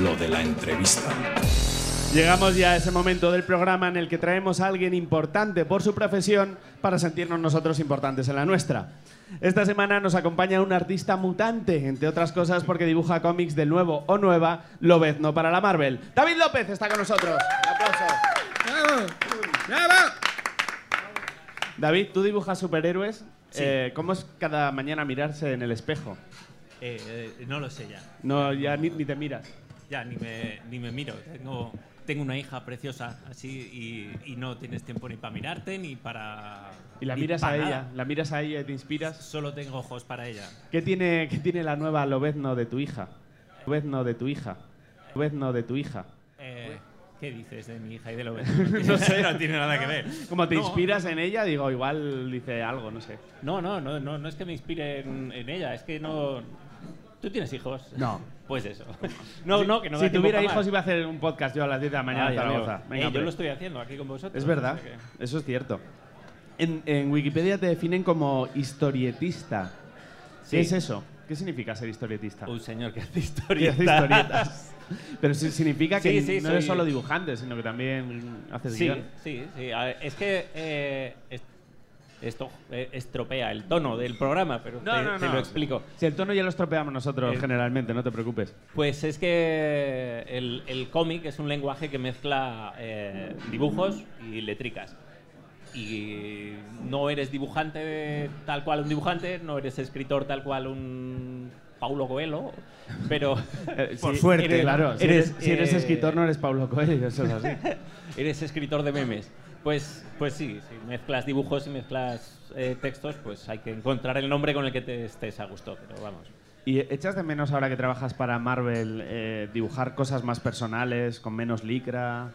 Lo de la entrevista. Llegamos ya a ese momento del programa en el que traemos a alguien importante por su profesión para sentirnos nosotros importantes en la nuestra. Esta semana nos acompaña un artista mutante, entre otras cosas porque dibuja cómics del nuevo o nueva Lobezno para la Marvel. David López está con nosotros. Un aplauso. David, tú dibujas superhéroes. Eh, ¿Cómo es cada mañana mirarse en el espejo? Eh, eh, no lo sé ya. No, ya ni, ni te miras. Ya ni me, ni me miro. Tengo, tengo una hija preciosa así y, y no tienes tiempo ni para mirarte ni para. Y la miras a ella, nada. la miras a ella y te inspiras. Solo tengo ojos para ella. ¿Qué tiene, qué tiene la nueva Lobezno de tu hija? Lobezno de tu hija. Lobezno de tu hija. Eh, ¿Qué dices de mi hija y de lo No sé. no tiene nada que ver. Como te No, inspiras en ella, digo, igual dice algo, no sé. No, no, no, no, no es que me inspire en, en ella, es que no. ¿Tú tienes hijos? No. Pues eso. No, no, que no si tuviera hijos iba a hacer un podcast yo a las 10 de la mañana en. Zaragoza. Eh, Venga, yo hombre. lo estoy haciendo aquí con vosotros. Es verdad, que- eso es cierto. En, en Wikipedia te definen como historietista. Sí. ¿Qué es eso? ¿Qué significa ser historietista? Un señor que hace Que historietas. hace historietas. Pero sí significa que Sí, sí, no eres soy- solo dibujante, sino que también haces Sí, guion. sí, sí. A ver, es que eh, esto eh, estropea el tono del programa, pero No, te, no, te no. lo explico. Si el tono ya lo estropeamos nosotros Eh, generalmente, no te preocupes. Pues es que el, el cómic es un lenguaje que mezcla eh, dibujos y letricas. Y no eres dibujante tal cual un dibujante, no eres escritor tal cual un Paulo Coelho, pero por sí, suerte, eres- claro. Si eres, eres, si eres escritor, no eres Pablo Coelho, eso es así. eres escritor de memes. Pues, pues sí, si mezclas dibujos y mezclas eh, textos, pues hay que encontrar el nombre con el que te estés a gusto, pero vamos. ¿Y echas de menos ahora que trabajas para Marvel eh, dibujar cosas más personales, con menos licra?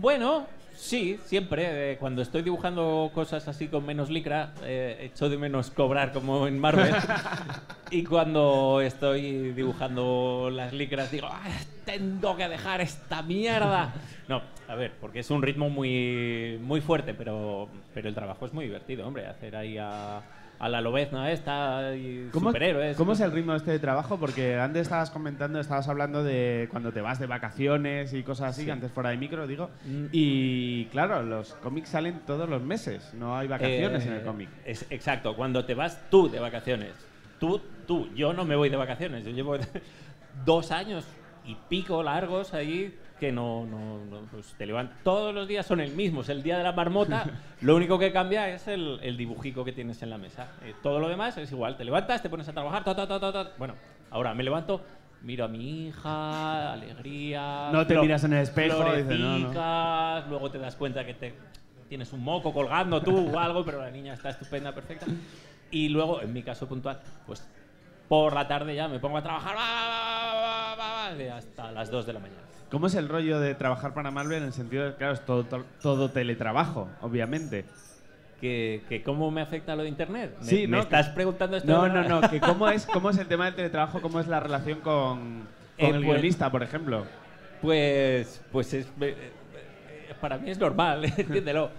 Bueno, sí, siempre. eh, cuando estoy dibujando cosas así con menos licra, eh, echo de menos cobrar como en Marvel. y cuando estoy dibujando las licras, digo, "Ah, tengo que dejar esta mierda. No, a ver, porque es un ritmo muy, muy fuerte, pero, pero el trabajo es muy divertido, hombre. Hacer ahí a, a la lobezna esta y ¿Cómo, superhéroes. ¿Cómo es el ritmo este de trabajo? Porque antes estabas comentando, estabas hablando de cuando te vas de vacaciones y cosas así, Sí. que antes fuera de micro, digo. Mm. Y claro, los cómics salen todos los meses, no hay vacaciones Eh, en el cómic. es- exacto, cuando te vas tú de vacaciones. Tú, tú, yo no me voy de vacaciones. Yo llevo dos años y pico largos ahí que no, no, no, pues te levantas. Todos los días son el mismo, es el día de la marmota. lo único que cambia es el, el dibujico que tienes en la mesa. Eh, todo lo demás es igual. Te levantas, te pones a trabajar, ta, ta, ta. Bueno, ahora me levanto. Miro a mi hija, alegría. No te miras en el espejo dices, no, no. luego te das cuenta que te tienes un moco colgando tú o algo, pero la niña está estupenda, perfecta. Y luego, en mi caso puntual, pues por la tarde ya me pongo a trabajar hasta las 2 de la mañana. ¿Cómo es el rollo de trabajar para Marvel en el sentido de, claro, es todo, todo, teletrabajo, obviamente? ¿Que, que ¿Cómo me afecta lo de internet? ¿Me, Sí, me ¿no? estás preguntando esto? No, no, no, que cómo es, cómo es el tema del teletrabajo, cómo es la relación con, con Eh, el pues- guionista, por ejemplo. Pues, pues es, eh, eh, para mí es normal, entiéndelo.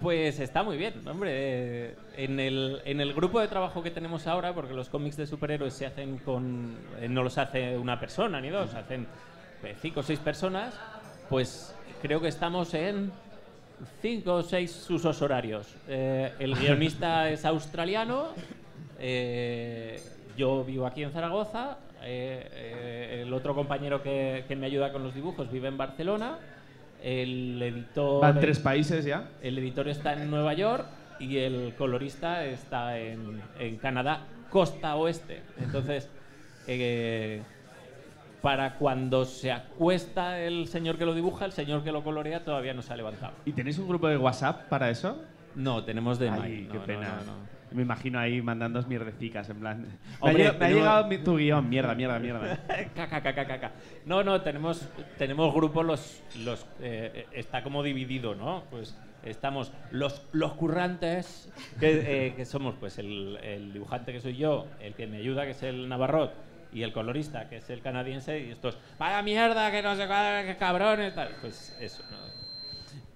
Pues está muy bien, hombre. En el, en el grupo de trabajo que tenemos ahora, porque los cómics de superhéroes se hacen con. no los hace una persona ni dos, hacen eh, cinco o seis personas, pues creo que estamos en cinco o seis usos horarios. Eh, el guionista es australiano, eh, yo vivo aquí en Zaragoza, eh, eh, el otro compañero que, que me ayuda con los dibujos vive en Barcelona, el editor, Van tres países ya. el editor está en Nueva York y el colorista está en, en Canadá, costa oeste. Entonces, eh, para cuando se acuesta el señor que lo dibuja, el señor que lo colorea todavía no se ha levantado. ¿Y tenéis un grupo de WhatsApp para eso? No, tenemos de Ay, mail. qué no, pena. no, no, no. Me imagino ahí mandando mierdecicas, en plan. Me ha Hombre, llegado- me ha llegado mi- tu guion, mierda, mierda, mierda. Caca, caca, caca. No, no, tenemos, tenemos grupos, los, los, eh, está como dividido, ¿no? Pues estamos los, los currantes, que, eh, que somos pues el, el dibujante que soy yo, el que me ayuda, que es el Navarrot, y el colorista, que es el canadiense, y estos, vaya mierda, que no sé que cabrones, tal. Pues eso, ¿no?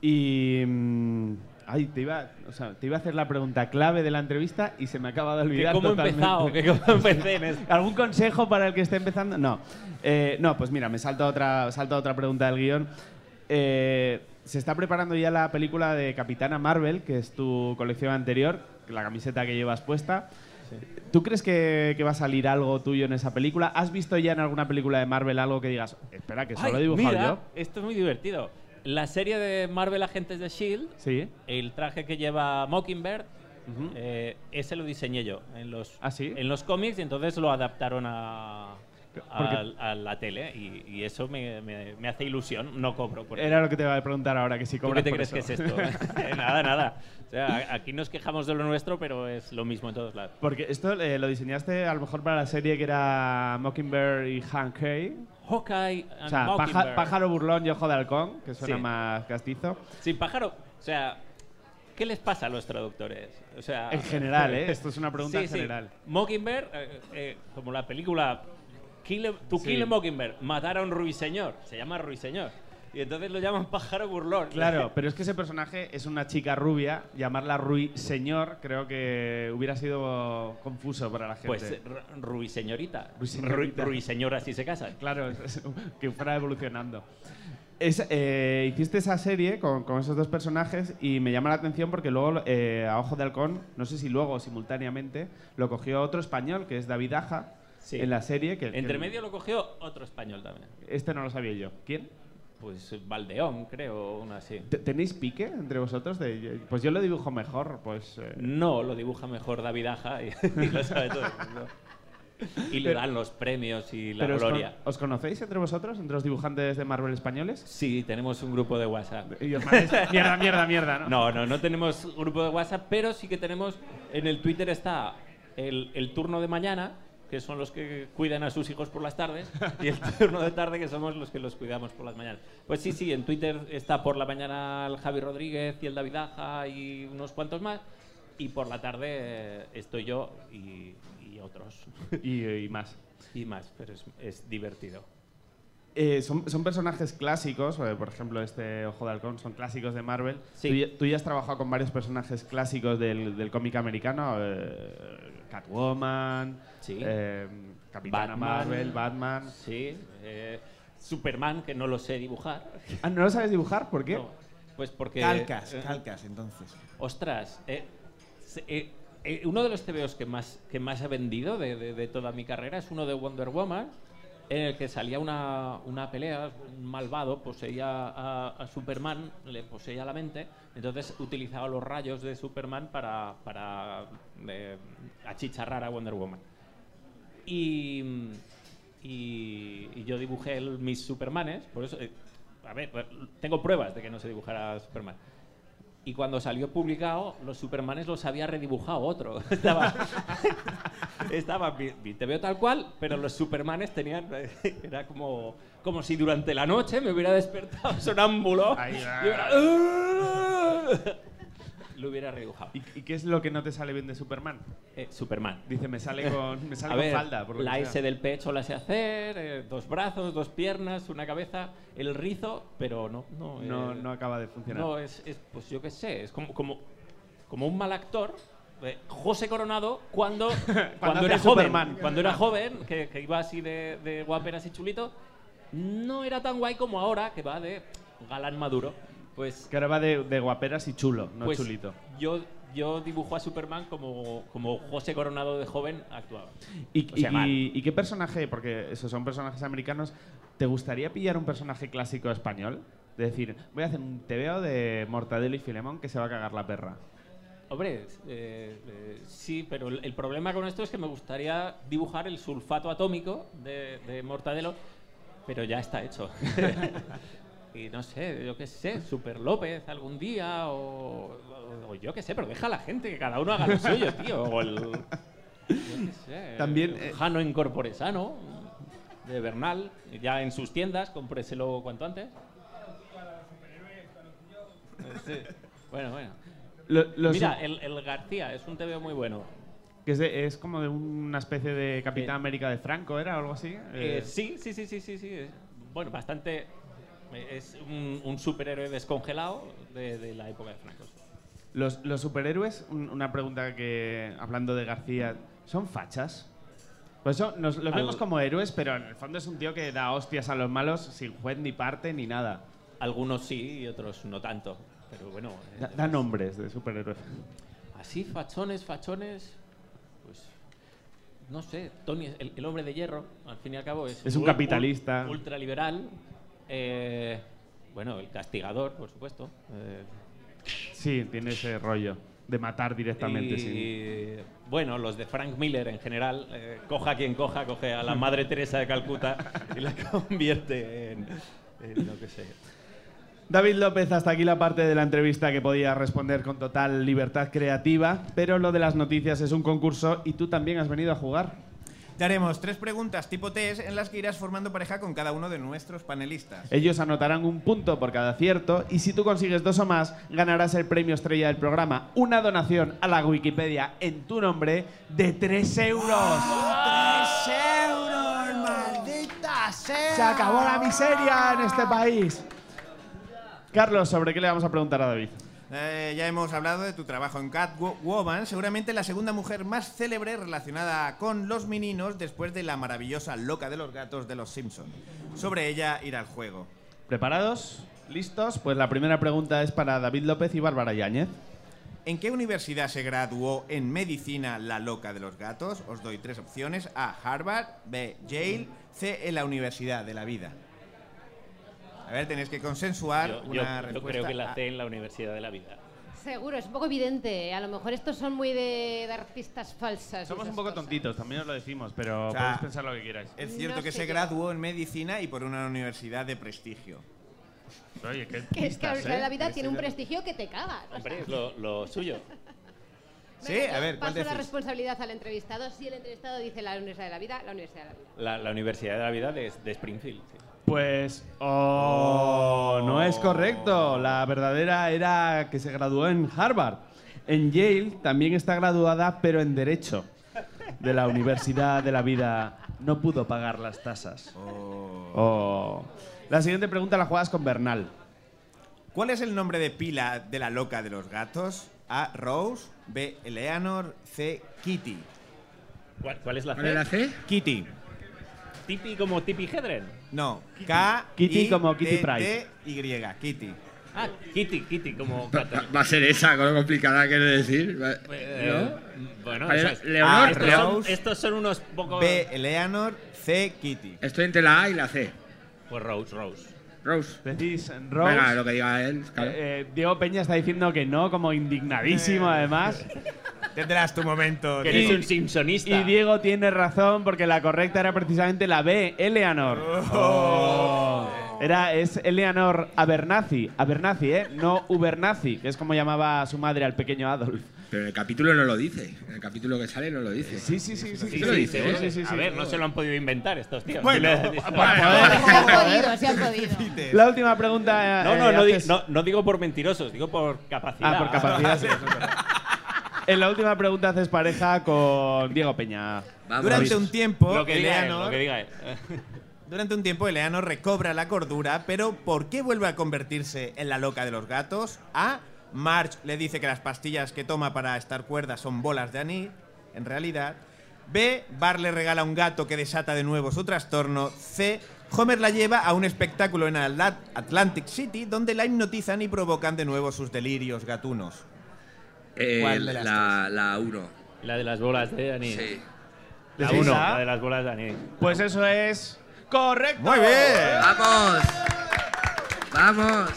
Y. mm, Ay, te iba, o sea, te iba a hacer la pregunta clave de la entrevista y se me acaba de olvidar. cómo he totalmente. empezado, que cómo empecé en esto. ¿Algún consejo para el que esté empezando? No. Eh, no, pues mira, me salta otra, salta otra pregunta del guion. Eh, se está preparando ya la película de Capitana Marvel, que es tu colección anterior, la camiseta que llevas puesta. ¿Tú crees que, que va a salir algo tuyo en esa película? ¿Has visto ya en alguna película de Marvel algo que digas, espera, que solo he dibujado mira, yo? Esto es muy divertido. La serie de Marvel Agentes de S.H.I.E.L.D., Sí. el traje que lleva Mockingbird, eh, ese lo diseñé yo en los, ¿Ah, sí? en los cómics y entonces lo adaptaron a, A la tele y, y eso me, me- me hace ilusión, no cobro por. Era lo que te iba a preguntar ahora, que si ¿Tú cobras qué te por crees eso. que es esto? nada, nada. O sea, aquí nos quejamos de lo nuestro, pero es lo mismo en todos lados. Porque esto eh, lo diseñaste a lo mejor para la serie que era Mockingbird y Hank Hay. Hawkeye and O sea, Mockingbird. pájaro burlón y ojo de halcón, que suena Sí. más castizo. Sin pájaro. O sea, ¿qué les pasa a los traductores? O sea, En general, ¿eh? Esto es una pregunta Sí, en sí. general. Mockingbird, eh, eh, como la película Kill To Sí. Kill a Mockingbird, matar a un ruiseñor. Se llama ruiseñor. Y entonces lo llaman pájaro burlón. Claro, pero es que ese personaje es una chica rubia, llamarla Rui Señor creo que hubiera sido confuso para la gente. Pues eh, ru- ruiseñorita. Ruiseñorita. Ru- Ruiseñora si se casan. Claro, que fuera evolucionando. Es, eh, hiciste esa serie con, con esos dos personajes y me llama la atención porque luego eh, a Ojo de Halcón, no sé si luego o simultáneamente, lo cogió otro español que es David Aja Sí. en la serie. Que, Entre que- medio lo cogió otro español también. Este no lo sabía yo. ¿Quién? Pues Valdeón, creo, una así. ¿Te- ¿Tenéis pique entre vosotros? De, pues yo lo dibujo mejor, pues... eh, No, lo dibuja mejor David Aja y, y lo sabe todo. Y le dan los premios y la pero os, con- gloria. ¿Os conocéis entre vosotros, entre los dibujantes de Marvel españoles? Sí, tenemos un grupo de WhatsApp. Y os mierda, mierda, mierda, ¿no? No, no, no tenemos grupo de WhatsApp, pero sí que tenemos. En el Twitter está el, el turno de mañana, que son los que cuidan a sus hijos por las tardes, y el turno de tarde, que somos los que los cuidamos por las mañanas. Pues sí, sí, en Twitter está por la mañana el Javi Rodríguez y el David Aja y unos cuantos más, y por la tarde eh, estoy yo y, y otros. Y, y más. y más, pero es, es divertido. Eh, son, son personajes clásicos, eh, por ejemplo, este Ojo de Halcón, son clásicos de Marvel. Sí. Tú, ya, tú ya has trabajado con varios personajes clásicos del, del cómic americano, eh, Catwoman, Sí. eh, Capitana Batman. Marvel, Batman. Sí, eh, Superman, que no lo sé dibujar. Ah, ¿No lo sabes dibujar? ¿Por qué? No, pues porque. Calcas, eh, calcas, entonces. Ostras, eh, eh, eh, uno de los TVOs que más, que más he vendido de, de- de toda mi carrera es uno de Wonder Woman, en el que salía una, una pelea, un malvado poseía a, Superman, le poseía la mente, entonces utilizaba los rayos de Superman para, para eh, achicharrar a Wonder Woman. Y, yo dibujé el- mis Supermanes, por eso, eh, a ver, tengo pruebas de que no sé dibujar a Superman. Y cuando salió publicado, los Supermanes los había redibujado otro. Estaba, estaba te veo tal cual, pero los Supermanes tenían. Era como, como si durante la noche me hubiera despertado sonámbulo. Ahí va. y hubiera- lo hubiera redibujado. ¿Y, y qué es lo que no te sale bien de Superman? Eh, Superman. Dice, me sale con, me sale A con ver, falda. por la S del pecho la sé hacer, eh, dos brazos, dos piernas, una cabeza, el rizo, pero no. No, no, eh, no acaba de funcionar. no, es, es, pues yo qué sé, es como, como, como un mal actor. Eh, José Coronado cuando, cuando, era joven, Superman. cuando era joven, que, que iba así de, de guaperas y chulito, no era tan guay como ahora, que va de galán maduro. Pues, Que ahora va de, de guaperas y chulo, no pues chulito. Yo, yo dibujo a Superman como, como José Coronado de joven actuaba. ¿Y, O sea, y- mal. y qué personaje, porque esos son personajes americanos, ¿te gustaría pillar un personaje clásico español? De decir, voy a hacer un TVO de Mortadelo y Filemón que se va a cagar la perra. Hombre, eh, eh, sí, pero el, problema con esto es que me gustaría dibujar el sulfato atómico de, de Mortadelo, pero ya está hecho. y no sé, yo qué sé, Super López algún día o, o- o yo qué sé, pero deja a la gente que cada uno haga lo suyo, tío. O el, yo qué sé, También, el eh, Jano Incorporesano de Bernal, ya en sus tiendas, cómpreselo cuanto antes. Sí. Bueno, bueno. Lo- los- Mira, el, el García es un TVO muy bueno. que es, de- es como de una especie de Capitán Eh, América de Franco, ¿era o algo así? Eh, Eh, sí, sí, sí, sí, sí, sí. es- Bueno, bastante. eh, Es un, un superhéroe descongelado de, de la época de Franco. Los, los superhéroes, un- una pregunta que, hablando de García, ¿son fachas? Pues eso, nos los vemos como héroes, pero en el fondo es un tío que da hostias a los malos sin juez ni parte ni nada. Algunos sí y otros no tanto. Pero bueno. eh, Da, da nombres de superhéroes. Así, fachones, fachones. Pues. No sé, Tony, el, el hombre de hierro, al fin y al cabo, es. Es un ul- capitalista. ul- ultraliberal. eh, bueno, el castigador, por supuesto. eh, Sí, tiene ese rollo de matar directamente. y, sí. bueno, los de Frank Miller en general, eh, coja quien coja, coge a la Madre Teresa de Calcuta y la convierte en, en lo que sé. David López, hasta aquí la parte de la entrevista que podía responder con total libertad creativa, pero lo de las noticias es un concurso y tú también has venido a jugar. Te haremos tres preguntas tipo test en las que irás formando pareja con cada uno de nuestros panelistas. Ellos anotarán un punto por cada acierto y si tú consigues dos o más, ganarás el premio estrella del programa, una donación a la Wikipedia en tu nombre de 3 euros. ¡Tres euros, maldita sea! Se acabó la miseria en este país. Carlos, ¿sobre qué le vamos a preguntar a David? Eh, ya hemos hablado de tu trabajo en Catwoman, seguramente la segunda mujer más célebre relacionada con los meninos después de la maravillosa loca de los gatos de los Simpson. Sobre ella irá al juego. ¿Preparados? ¿Listos? Pues la primera pregunta es para David López y Bárbara Yáñez. ¿En qué universidad se graduó en medicina la loca de los gatos? Os doy tres opciones. A. Harvard. B. Yale. C. En la Universidad de la Vida. A ver, tenéis que consensuar Yo, yo- una yo respuesta. creo que la C en la Universidad de la Vida. Seguro, es un poco evidente. A lo mejor estos son muy de, de artistas falsas. Somos un poco cosas. tontitos, también os lo decimos, pero O sea, podéis pensar lo que queráis. Es cierto No que se yo. graduó en medicina y por una universidad de prestigio. Oye, qué Que es que la pistas, Universidad de la ¿eh? Vida tiene un prestigio que te cagas. o Hombre, sea. es lo, lo suyo. Sí, Venga, a ver, ¿cuál Paso la responsabilidad al entrevistado. Si el entrevistado dice la Universidad de la Vida, la Universidad de la Vida. La, la Universidad de la Vida de, de Springfield. sí. Pues oh, no es correcto. La verdadera era que se graduó en Harvard. En Yale también está graduada, pero en Derecho. De la Universidad de la Vida no pudo pagar las tasas. Oh. La siguiente pregunta la juegas con Bernal. ¿Cuál es el nombre de pila de la loca de los gatos? A. Rose. B. Eleanor. C. Kitty. ¿Cuál, cuál es la ¿Cuál es la C? C? Kitty. Tipi como Tipi Hedren. No. K. Kitty como Kitty. T, Y. Kitty. Ah, Kitty, Kitty como Va, Cata. va a ser esa, con lo complicada que decir. Eh, ¿No? Bueno, Vale, esas- Leonor, Ah, estos, Leonor. son, Rose. estos son unos poco. B. Eleanor. C. Kitty. Estoy entre la A y la C. Pues Rose, Rose. Rose. Decís Rose. Venga, lo que diga él. claro. Eh, Diego Peña está diciendo que no, como indignadísimo además. Tendrás tu momento. Que eres un simpsonista. Y Diego tiene razón porque la correcta era precisamente la B, Eleanor. Oh. Era, es Eleanor Abernathy, Abernathy, ¿eh? No Ubernazi, que es como llamaba su madre al pequeño Adolf. Pero en el capítulo no lo dice. En el capítulo que sale no lo dice. Sí, sí, sí, sí. Sí, lo sí, dice, sí, sí, A ver, no se lo han podido inventar estos tíos. Bueno, Se han podido, se han podido. La última pregunta. No, eh, no, no, di- haces- no, no digo por mentirosos, digo por capacidad. Ah, por capacidad. sí. En la última pregunta haces pareja con Diego Peña. Vamos. Durante un tiempo, Lo que diga él, Eleanor. lo que diga él. Durante un tiempo, Eleanor recobra la cordura, pero ¿por qué vuelve a convertirse en la loca de los gatos? A. Marge le dice que las pastillas que toma para estar cuerda son bolas de anís, en realidad. B. Bar le regala un gato que desata de nuevo su trastorno. C. Homer la lleva a un espectáculo en Atla- Atlantic City donde la hipnotizan y provocan de nuevo sus delirios gatunos. Eh, ¿Cuál de las la, la 1. La de las bolas de Dani. Sí. La ¿Decís uno, A? la de las bolas de Dani. Pues eso es. ¡Correcto! ¡Muy bien! ¡Vamos! ¡Vamos!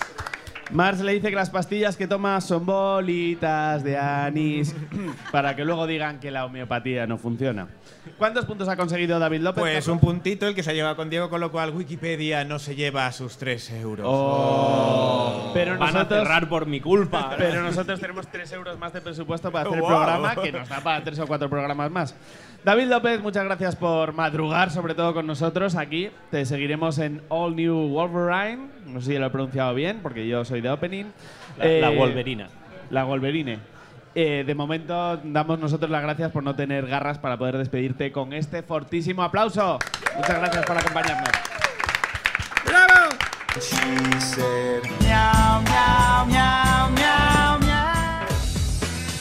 Mars le dice que las pastillas que toma son bolitas de anís para que luego digan que la homeopatía no funciona. ¿Cuántos puntos ha conseguido David López? Pues un puntito el que se ha llevado con Diego, con lo cual Wikipedia no se lleva sus 3 euros. Oh. Pero Van a cerrar por mi culpa. pero nosotros tenemos 3 euros más de presupuesto para hacer el programa, que nos da para 3 o 4 programas más. David López, muchas gracias por madrugar, sobre todo con nosotros aquí. Te seguiremos en All New Wolverine. No sé si lo he pronunciado bien, porque yo soy de Opening. La, la Eh, Wolverina. La Wolverine. Eh, de momento damos nosotros las gracias por no tener garras para poder despedirte con este fortísimo aplauso. Muchas gracias por acompañarnos.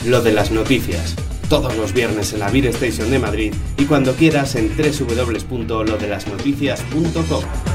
Lo de las noticias. Todos los viernes en la Beer Station de Madrid y cuando quieras en www.lodelasnoticias.com.